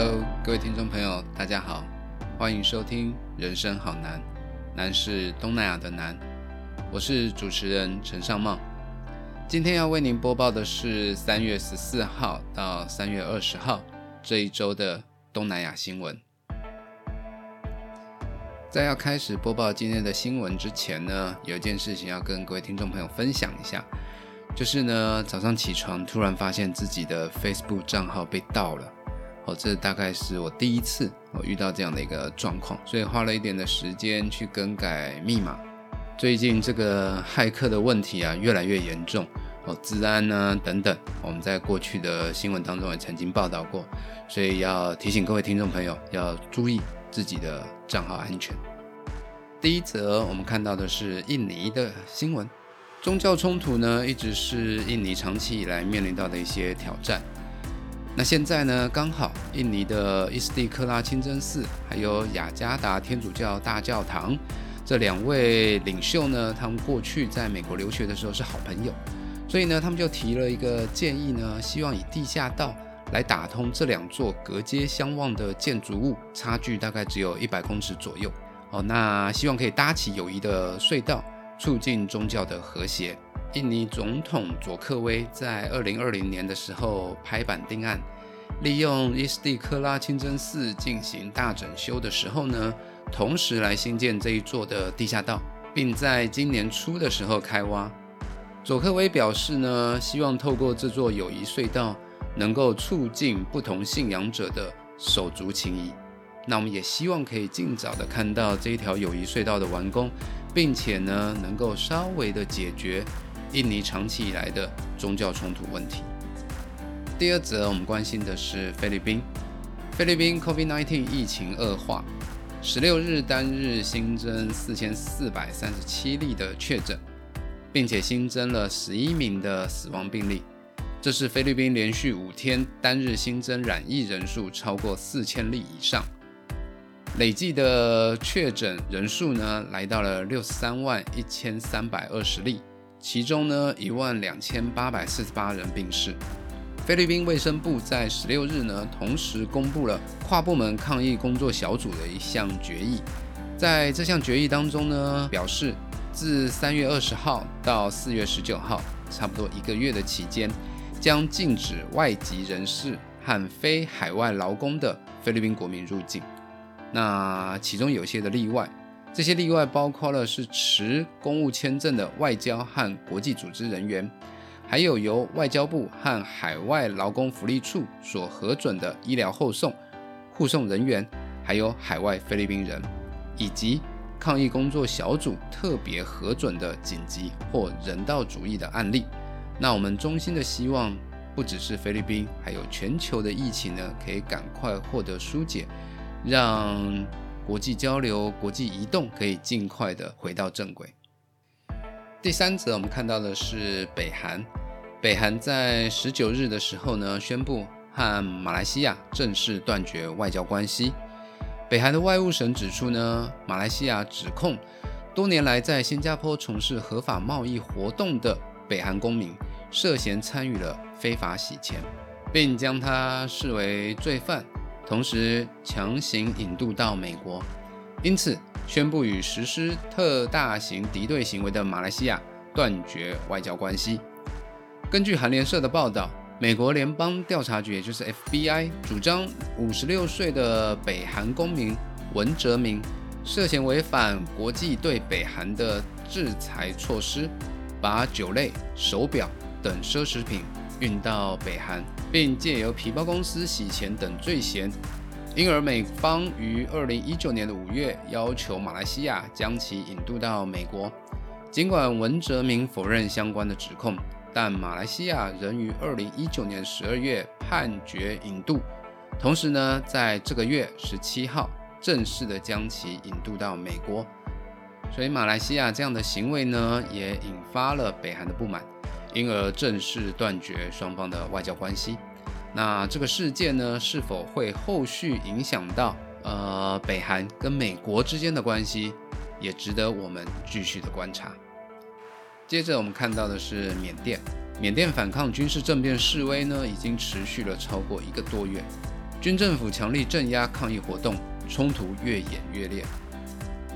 Hello，各位听众朋友，大家好，欢迎收听《人生好难》，难是东南亚的难。我是主持人陈尚茂，今天要为您播报的是三月十四号到三月二十号这一周的东南亚新闻。在要开始播报今天的新闻之前呢，有一件事情要跟各位听众朋友分享一下，就是呢，早上起床突然发现自己的 Facebook 账号被盗了，哦，这大概是我第一次我遇到这样的一个状况，所以花了一点的时间去更改密码。最近这个骇客的问题啊，越来越严重，哦，治安呢等等，我们在过去的新闻当中也曾经报道过，所以要提醒各位听众朋友要注意。自己的账号安全。第一则，我们看到的是印尼的新闻。宗教冲突呢，一直是印尼长期以来面临到的一些挑战。那现在呢，刚好印尼的伊斯蒂克拉清真寺，还有雅加达天主教大教堂这两位领袖呢，他们过去在美国留学的时候是好朋友，所以呢，他们就提了一个建议呢，希望以地下道。来打通这两座隔街相望的建筑物，差距大概只有一百公尺左右。哦，那希望可以搭起友谊的隧道，促进宗教的和谐。印尼总统佐克威在二零二零年的时候拍板定案，利用伊斯蒂克拉清真寺进行大整修的时候呢，同时来新建这一座的地下道，并在今年初的时候开挖。佐克威表示呢，希望透过这座友谊隧道。能够促进不同信仰者的手足情谊，那我们也希望可以尽早的看到这一条友谊隧道的完工，并且呢，能够稍微的解决印尼长期以来的宗教冲突问题。第二则，我们关心的是菲律宾，菲律宾 COVID-19 疫情恶化，十六日单日新增四千四百三十七例的确诊，并且新增了十一名的死亡病例。这是菲律宾连续五天单日新增染疫人数超过四千例以上，累计的确诊人数呢来到了六十三万一千三百二十例，其中呢一万两千八百四十八人病逝。菲律宾卫生部在十六日呢同时公布了跨部门抗疫工作小组的一项决议，在这项决议当中呢表示，自三月二十号到四月十九号，差不多一个月的期间。将禁止外籍人士和非海外劳工的菲律宾国民入境。那其中有些的例外，这些例外包括了是持公务签证的外交和国际组织人员，还有由外交部和海外劳工福利处所核准的医疗后送、护送人员，还有海外菲律宾人，以及抗疫工作小组特别核准的紧急或人道主义的案例。那我们衷心的希望，不只是菲律宾，还有全球的疫情呢，可以赶快获得疏解，让国际交流、国际移动可以尽快的回到正轨。第三则，我们看到的是北韩，北韩在十九日的时候呢，宣布和马来西亚正式断绝外交关系。北韩的外务省指出呢，马来西亚指控多年来在新加坡从事合法贸易活动的北韩公民。涉嫌参与了非法洗钱，并将他视为罪犯，同时强行引渡到美国，因此宣布与实施特大型敌对行为的马来西亚断绝外交关系。根据韩联社的报道，美国联邦调查局，也就是 FBI，主张五十六岁的北韩公民文哲明涉嫌违反国际对北韩的制裁措施，把酒类、手表。等奢侈品运到北韩，并借由皮包公司洗钱等罪嫌，因而美方于二零一九年的五月要求马来西亚将其引渡到美国。尽管文哲明否认相关的指控，但马来西亚仍于二零一九年十二月判决引渡，同时呢，在这个月十七号正式的将其引渡到美国。所以马来西亚这样的行为呢，也引发了北韩的不满。因而正式断绝双方的外交关系。那这个事件呢，是否会后续影响到呃北韩跟美国之间的关系，也值得我们继续的观察。接着我们看到的是缅甸，缅甸反抗军事政变示威呢，已经持续了超过一个多月。军政府强力镇压抗议活动，冲突越演越烈。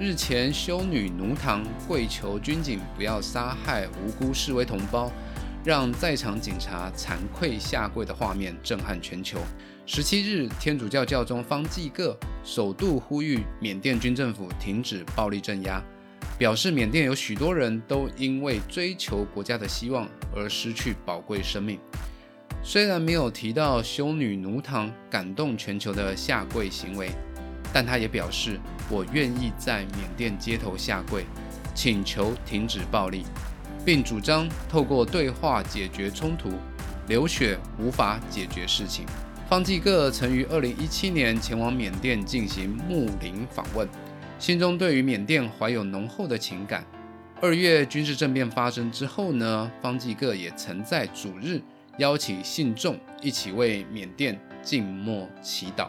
日前，修女奴堂跪求军警不要杀害无辜示威同胞，让在场警察惭愧下跪的画面震撼全球。十七日，天主教教宗方济各首度呼吁缅甸军政府停止暴力镇压，表示缅甸有许多人都因为追求国家的希望而失去宝贵生命。虽然没有提到修女奴堂感动全球的下跪行为。但他也表示，我愿意在缅甸街头下跪，请求停止暴力，并主张透过对话解决冲突。流血无法解决事情。方济各曾于2017年前往缅甸进行牧林访问，心中对于缅甸怀有浓厚的情感。二月军事政变发生之后呢，方济各也曾在主日邀请信众一起为缅甸静默祈祷。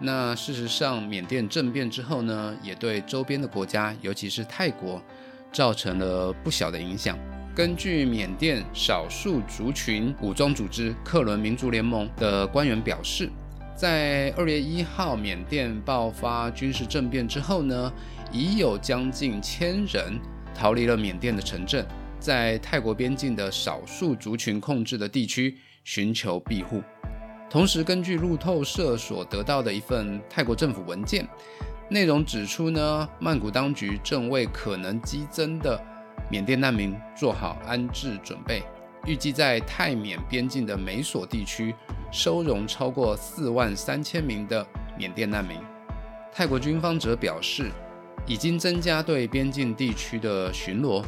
那事实上，缅甸政变之后呢，也对周边的国家，尤其是泰国，造成了不小的影响。根据缅甸少数族群武装组织克伦民族联盟的官员表示，在二月一号缅甸爆发军事政变之后呢，已有将近千人逃离了缅甸的城镇，在泰国边境的少数族群控制的地区寻求庇护。同时，根据路透社所得到的一份泰国政府文件，内容指出呢，曼谷当局正为可能激增的缅甸难民做好安置准备，预计在泰缅边境的美索地区收容超过四万三千名的缅甸难民。泰国军方则表示，已经增加对边境地区的巡逻，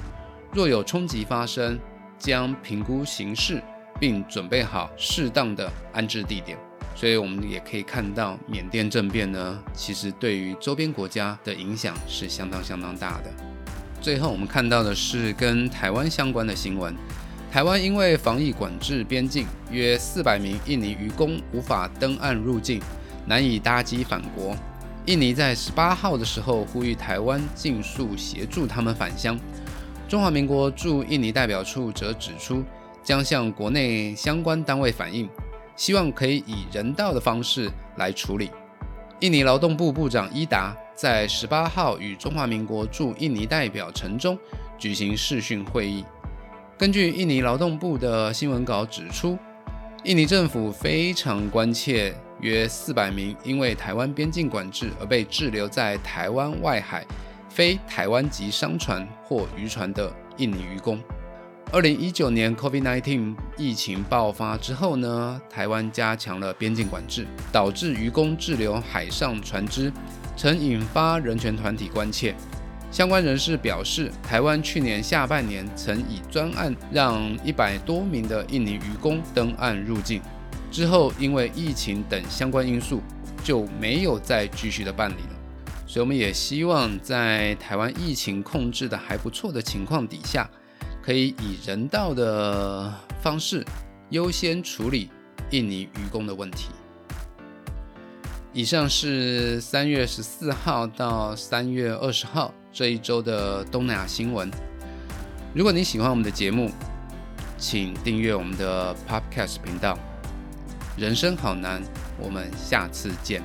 若有冲击发生，将评估形势。并准备好适当的安置地点，所以我们也可以看到缅甸政变呢，其实对于周边国家的影响是相当相当大的。最后我们看到的是跟台湾相关的新闻，台湾因为防疫管制边境，约四百名印尼渔工无法登岸入境，难以搭机返国。印尼在十八号的时候呼吁台湾尽速协助他们返乡。中华民国驻印尼代表处则指出。将向国内相关单位反映，希望可以以人道的方式来处理。印尼劳动部部长伊达在十八号与中华民国驻印尼代表陈忠举行视讯会议。根据印尼劳动部的新闻稿指出，印尼政府非常关切约四百名因为台湾边境管制而被滞留在台湾外海非台湾籍商船或渔船的印尼渔工。二零一九年 COVID-19 疫情爆发之后呢，台湾加强了边境管制，导致渔工滞留海上船只，曾引发人权团体关切。相关人士表示，台湾去年下半年曾以专案让一百多名的印尼渔工登岸入境，之后因为疫情等相关因素，就没有再继续的办理了。所以我们也希望在台湾疫情控制的还不错的情况底下。可以以人道的方式优先处理印尼渔工的问题。以上是三月十四号到三月二十号这一周的东南亚新闻。如果你喜欢我们的节目，请订阅我们的 Podcast 频道。人生好难，我们下次见。